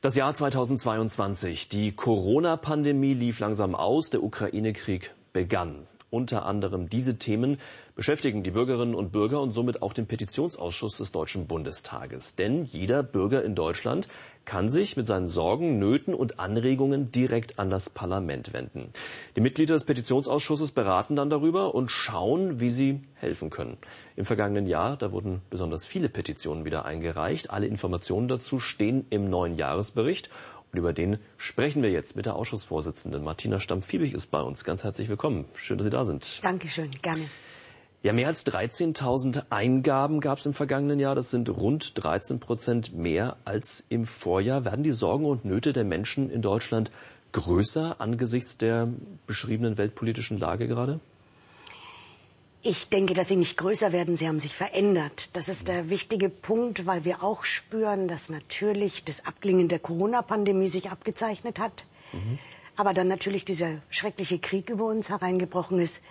Das Jahr 2022. Die Corona-Pandemie lief langsam aus, der Ukraine-Krieg begann. Unter anderem diese Themen beschäftigen die Bürgerinnen und Bürger und somit auch den Petitionsausschuss des Deutschen Bundestages. Denn jeder Bürger in Deutschland kann sich mit seinen Sorgen, Nöten und Anregungen direkt an das Parlament wenden. Die Mitglieder des Petitionsausschusses beraten dann darüber und schauen, wie sie helfen können. Im vergangenen Jahr, da wurden besonders viele Petitionen wieder eingereicht. Alle Informationen dazu stehen im neuen Jahresbericht. Und über den sprechen wir jetzt mit der Ausschussvorsitzenden. Martina Stamm-Fiebig ist bei uns. Ganz herzlich willkommen. Schön, dass Sie da sind. Dankeschön, gerne. Ja, mehr als 13.000 Eingaben gab es im vergangenen Jahr. Das sind rund 13 Prozent mehr als im Vorjahr. Werden die Sorgen und Nöte der Menschen in Deutschland größer angesichts der beschriebenen weltpolitischen Lage gerade? Ich denke, dass sie nicht größer werden, sie haben sich verändert. Das ist der wichtige Punkt, weil wir auch spüren, dass natürlich das Abklingen der Corona-Pandemie sich abgezeichnet hat. Mhm. Aber dann natürlich dieser schreckliche Krieg über uns hereingebrochen ist.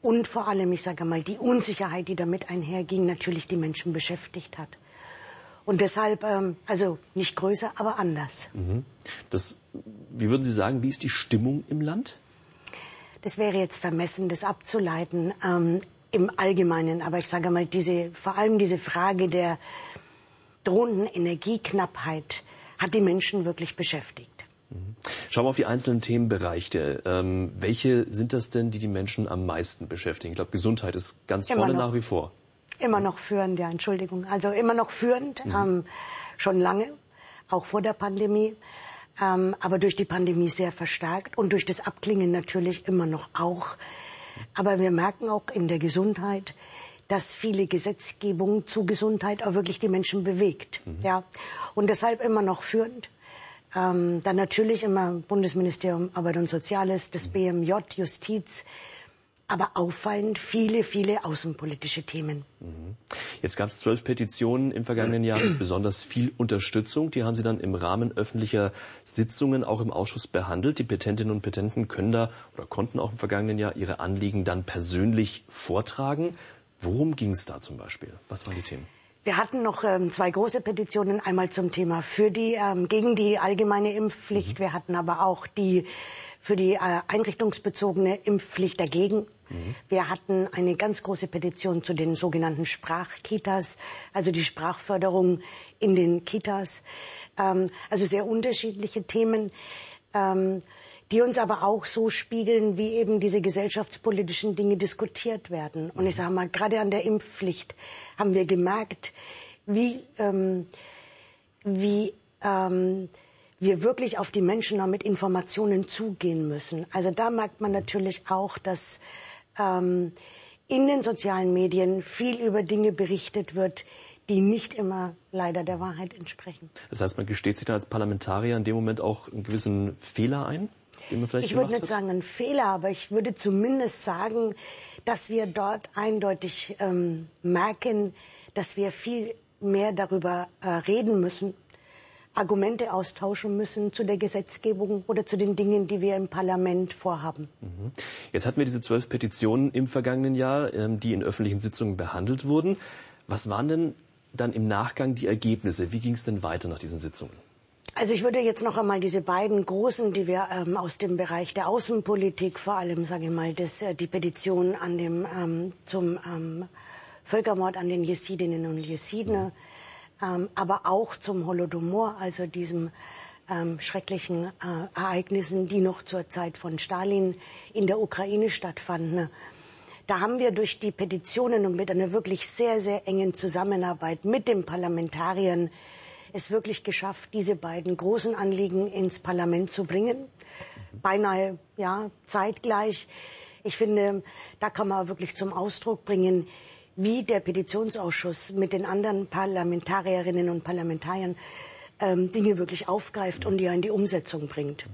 Und vor allem, ich sage mal, die Unsicherheit, die damit einherging, natürlich die Menschen beschäftigt hat. Und deshalb, ähm, also nicht größer, aber anders. Mhm. Das, wie würden Sie sagen, wie ist die Stimmung im Land? Das wäre jetzt vermessen, das abzuleiten ähm, im Allgemeinen. Aber ich sage mal, diese, vor allem diese Frage der drohenden Energieknappheit hat die Menschen wirklich beschäftigt. Mhm. Schauen wir auf die einzelnen Themenbereiche. Ähm, welche sind das denn, die die Menschen am meisten beschäftigen? Ich glaube, Gesundheit ist ganz immer vorne noch, nach wie vor. Immer noch führend, ja, Entschuldigung. Also immer noch führend, mhm. ähm, schon lange, auch vor der Pandemie ähm, aber durch die Pandemie sehr verstärkt und durch das Abklingen natürlich immer noch auch. Aber wir merken auch in der Gesundheit, dass viele Gesetzgebung zu Gesundheit auch wirklich die Menschen bewegt. Mhm. Ja, und deshalb immer noch führend. Ähm, dann natürlich immer Bundesministerium Arbeit und Soziales, das mhm. BMJ, Justiz, aber auffallend viele, viele außenpolitische Themen. Mhm. Jetzt gab es zwölf Petitionen im vergangenen Jahr mit besonders viel Unterstützung. Die haben Sie dann im Rahmen öffentlicher Sitzungen auch im Ausschuss behandelt. Die Petentinnen und Petenten können da oder konnten auch im vergangenen Jahr ihre Anliegen dann persönlich vortragen. Worum ging es da zum Beispiel? Was waren die Themen? Wir hatten noch ähm, zwei große Petitionen, einmal zum Thema für die ähm, gegen die allgemeine Impfpflicht. Mhm. Wir hatten aber auch die für die äh, einrichtungsbezogene Impfpflicht dagegen. Wir hatten eine ganz große Petition zu den sogenannten Sprachkitas, also die Sprachförderung in den Kitas. Ähm, also sehr unterschiedliche Themen, ähm, die uns aber auch so spiegeln, wie eben diese gesellschaftspolitischen Dinge diskutiert werden. Und ich sage mal, gerade an der Impfpflicht haben wir gemerkt, wie, ähm, wie ähm, wir wirklich auf die Menschen mit Informationen zugehen müssen. Also da merkt man natürlich auch, dass ähm, in den sozialen Medien viel über Dinge berichtet wird, die nicht immer leider der Wahrheit entsprechen. Das heißt, man gesteht sich dann als Parlamentarier in dem Moment auch einen gewissen Fehler ein? Den man vielleicht ich würde nicht hat? sagen einen Fehler, aber ich würde zumindest sagen, dass wir dort eindeutig ähm, merken, dass wir viel mehr darüber äh, reden müssen, Argumente austauschen müssen zu der Gesetzgebung oder zu den Dingen, die wir im Parlament vorhaben. Mhm. Jetzt hatten wir diese zwölf Petitionen im vergangenen Jahr, ähm, die in öffentlichen Sitzungen behandelt wurden. Was waren denn dann im Nachgang die Ergebnisse? Wie ging es denn weiter nach diesen Sitzungen? Also ich würde jetzt noch einmal diese beiden großen, die wir ähm, aus dem Bereich der Außenpolitik, vor allem sage ich mal, das, äh, die Petition an dem ähm, zum ähm, Völkermord an den Jesidinnen und Jesiden, mhm ähm, aber auch zum Holodomor, also diesem ähm, schrecklichen äh, Ereignissen, die noch zur Zeit von Stalin in der Ukraine stattfanden. Da haben wir durch die Petitionen und mit einer wirklich sehr, sehr engen Zusammenarbeit mit den Parlamentariern es wirklich geschafft, diese beiden großen Anliegen ins Parlament zu bringen. Beinahe, ja, zeitgleich. Ich finde, da kann man wirklich zum Ausdruck bringen, wie der Petitionsausschuss mit den anderen Parlamentarierinnen und Parlamentariern ähm, Dinge wirklich aufgreift und die in die Umsetzung bringt.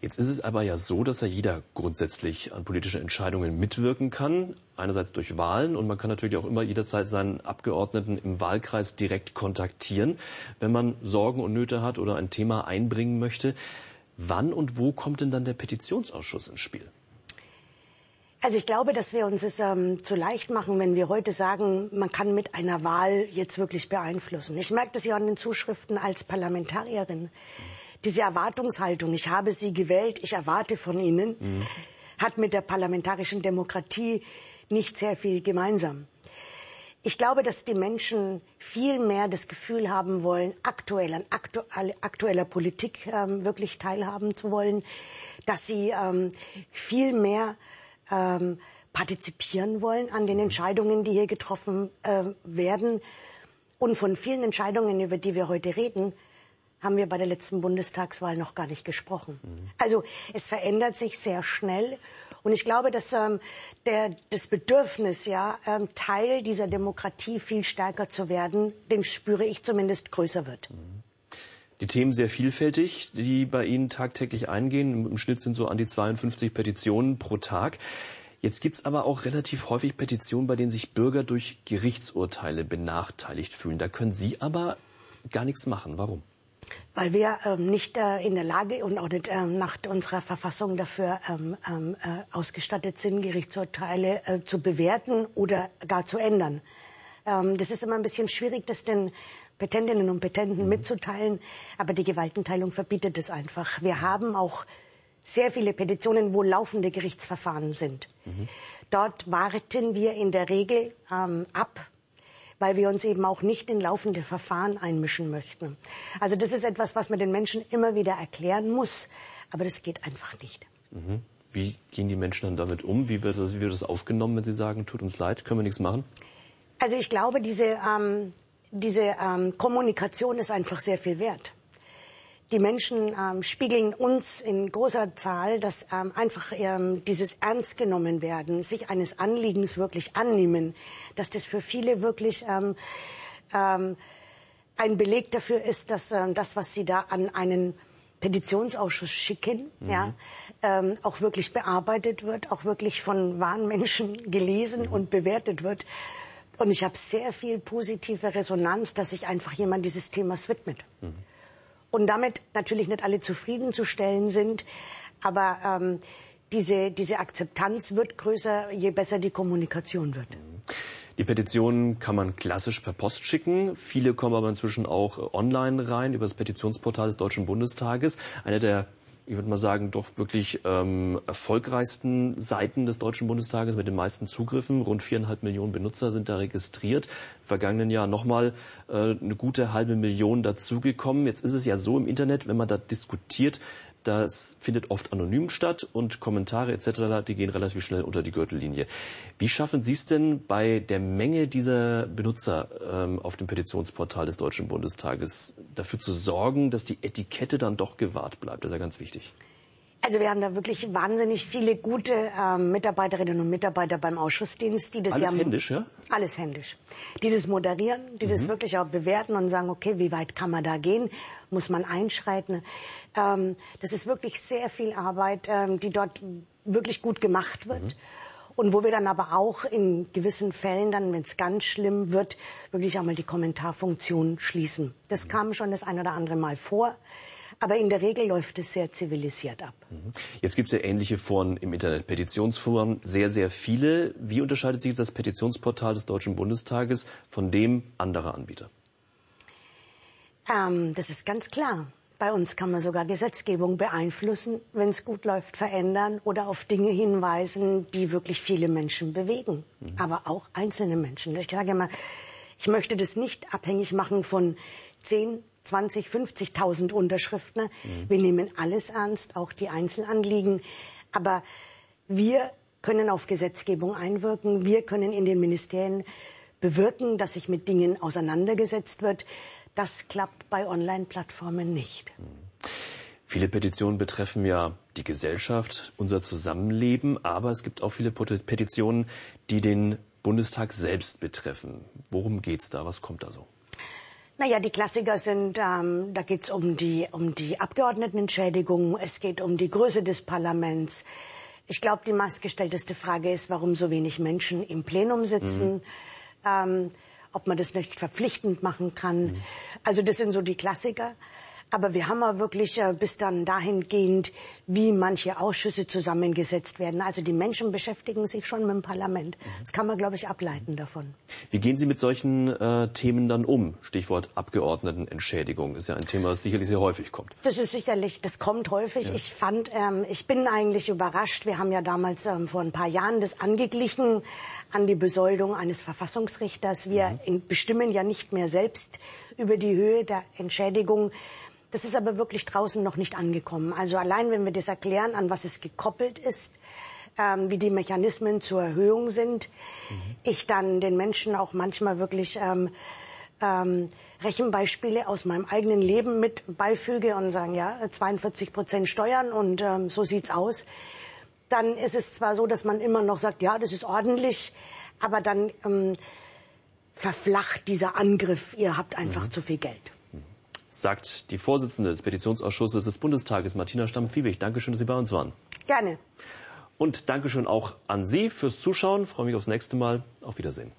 Jetzt ist es aber ja so, dass ja jeder grundsätzlich an politische Entscheidungen mitwirken kann. Einerseits durch Wahlen und man kann natürlich auch immer jederzeit seinen Abgeordneten im Wahlkreis direkt kontaktieren, wenn man Sorgen und Nöte hat oder ein Thema einbringen möchte. Wann und wo kommt denn dann der Petitionsausschuss ins Spiel? Also ich glaube, dass wir uns es ähm, zu leicht machen, wenn wir heute sagen, man kann mit einer Wahl jetzt wirklich beeinflussen. Ich merke das ja an den Zuschriften als Parlamentarierin. Diese Erwartungshaltung, ich habe Sie gewählt, ich erwarte von Ihnen, mhm. hat mit der parlamentarischen Demokratie nicht sehr viel gemeinsam. Ich glaube, dass die Menschen viel mehr das Gefühl haben wollen, aktuell an aktuelle, aktueller Politik ähm, wirklich teilhaben zu wollen, dass sie ähm, viel mehr ähm, partizipieren wollen an den Entscheidungen, die hier getroffen äh, werden. Und von vielen Entscheidungen, über die wir heute reden, haben wir bei der letzten Bundestagswahl noch gar nicht gesprochen. Mhm. Also es verändert sich sehr schnell. Und ich glaube, dass ähm, der, das Bedürfnis, ja, ähm, Teil dieser Demokratie viel stärker zu werden, dem spüre ich zumindest größer wird. Mhm. Die Themen sehr vielfältig, die bei Ihnen tagtäglich eingehen. Im Schnitt sind so an die 52 Petitionen pro Tag. Jetzt gibt's aber auch relativ häufig Petitionen, bei denen sich Bürger durch Gerichtsurteile benachteiligt fühlen. Da können Sie aber gar nichts machen. Warum? Weil wir ähm, nicht äh, in der Lage und auch nicht ähm, nach unserer Verfassung dafür ähm, ähm äh, ausgestattet sind, Gerichtsurteile äh, zu bewerten oder gar zu ändern. Ähm, das ist immer ein bisschen schwierig, das den Petentinnen und Petenten mhm. mitzuteilen. Aber die Gewaltenteilung verbietet es einfach. Wir haben auch sehr viele Petitionen, wo laufende Gerichtsverfahren sind. Mhm. Dort warten wir in der Regel ähm, ab, weil wir uns eben auch nicht in laufende Verfahren einmischen möchten. Also das ist etwas, was man den Menschen immer wieder erklären muss. Aber das geht einfach nicht. Mhm. Wie gehen die Menschen dann damit um? Wie wird, das, wie wird das aufgenommen, wenn sie sagen, tut uns leid, können wir nichts machen? Also ich glaube, diese ähm, diese ähm, Kommunikation ist einfach sehr viel wert. Die Menschen ähm, spiegeln uns in großer Zahl, dass ähm, einfach ähm, dieses ernst genommen werden, sich eines Anliegens wirklich annehmen, dass das für viele wirklich ähm, ähm, ein Beleg dafür ist, dass ähm, das, was sie da an einen Petitionsausschuss schicken, mhm. ja, ähm, auch wirklich bearbeitet wird, auch wirklich von wahren Menschen gelesen mhm. und bewertet wird. Und ich habe sehr viel positive Resonanz, dass sich einfach jemand dieses Themas widmet. Mhm. Und damit natürlich nicht alle zufriedenzustellen sind, aber ähm, diese, diese Akzeptanz wird größer, je besser die Kommunikation wird. Mhm. Die Petitionen kann man klassisch per Post schicken. Viele kommen aber inzwischen auch online rein über das Petitionsportal des Deutschen Bundestages. Einer der ich würde mal sagen, doch wirklich ähm, erfolgreichsten Seiten des Deutschen Bundestages mit den meisten Zugriffen. Rund viereinhalb Millionen Benutzer sind da registriert. Im vergangenen Jahr nochmal äh, eine gute halbe Million dazugekommen. Jetzt ist es ja so im Internet, wenn man da diskutiert, das findet oft anonym statt und Kommentare etc., die gehen relativ schnell unter die Gürtellinie. Wie schaffen Sie es denn bei der Menge dieser Benutzer ähm, auf dem Petitionsportal des Deutschen Bundestages dafür zu sorgen, dass die Etikette dann doch gewahrt bleibt? Das ist ja ganz wichtig. Also wir haben da wirklich wahnsinnig viele gute ähm, Mitarbeiterinnen und Mitarbeiter beim Ausschussdienst, die das alles ja händisch, ja? Alles händisch. Die das moderieren, die mhm. das wirklich auch bewerten und sagen, okay, wie weit kann man da gehen? Muss man einschreiten? Ähm, das ist wirklich sehr viel Arbeit, ähm, die dort wirklich gut gemacht wird. Mhm. Und wo wir dann aber auch in gewissen Fällen dann, wenn es ganz schlimm wird, wirklich einmal die Kommentarfunktion schließen. Das mhm. kam schon das ein oder andere Mal vor. Aber in der Regel läuft es sehr zivilisiert ab. Mhm. Jetzt gibt es ja ähnliche Foren im Internet, Petitionsforen, sehr, sehr viele. Wie unterscheidet sich das Petitionsportal des Deutschen Bundestages von dem anderer Anbieter? Ähm, das ist ganz klar. Bei uns kann man sogar Gesetzgebung beeinflussen, wenn es gut läuft, verändern oder auf Dinge hinweisen, die wirklich viele Menschen bewegen, mhm. aber auch einzelne Menschen. Ich sage immer, ich möchte das nicht abhängig machen von 10, 20, 50.000 Unterschriften. Mhm. Wir nehmen alles ernst, auch die Einzelanliegen. Aber wir können auf Gesetzgebung einwirken. Wir können in den Ministerien bewirken, dass sich mit Dingen auseinandergesetzt wird. Das klappt bei Online-Plattformen nicht. Mhm. Viele Petitionen betreffen ja die Gesellschaft, unser Zusammenleben, aber es gibt auch viele Petitionen, die den Bundestag selbst betreffen. Worum geht's da? Was kommt da so? Naja, die Klassiker sind, ähm, da geht es um die, um die Abgeordnetenentschädigung, es geht um die Größe des Parlaments. Ich glaube, die meistgestellteste Frage ist, warum so wenig Menschen im Plenum sitzen, mhm. ähm, ob man das nicht verpflichtend machen kann. Mhm. Also das sind so die Klassiker. Aber wir haben auch wirklich äh, bis dann dahingehend, wie manche Ausschüsse zusammengesetzt werden. Also die Menschen beschäftigen sich schon mit dem Parlament. Das kann man, glaube ich, ableiten davon. Wie gehen Sie mit solchen äh, Themen dann um? Stichwort Abgeordnetenentschädigung ist ja ein Thema, das sicherlich sehr häufig kommt. Das ist sicherlich, das kommt häufig. Ja. Ich fand, ähm, ich bin eigentlich überrascht. Wir haben ja damals ähm, vor ein paar Jahren das angeglichen an die Besoldung eines Verfassungsrichters. Wir mhm. bestimmen ja nicht mehr selbst über die Höhe der Entschädigung. Das ist aber wirklich draußen noch nicht angekommen. Also allein, wenn wir das erklären, an was es gekoppelt ist, ähm, wie die Mechanismen zur Erhöhung sind, mhm. ich dann den Menschen auch manchmal wirklich ähm, ähm, Rechenbeispiele aus meinem eigenen Leben mit beifüge und sagen, ja, 42 Prozent Steuern und ähm, so sieht's aus. Dann ist es zwar so, dass man immer noch sagt, ja, das ist ordentlich, aber dann ähm, verflacht dieser Angriff, ihr habt einfach mhm. zu viel Geld sagt die Vorsitzende des Petitionsausschusses des Bundestages, Martina Stamm-Fiebig. Dankeschön, dass Sie bei uns waren. Gerne. Und Dankeschön auch an Sie fürs Zuschauen. Ich freue mich aufs nächste Mal. Auf Wiedersehen.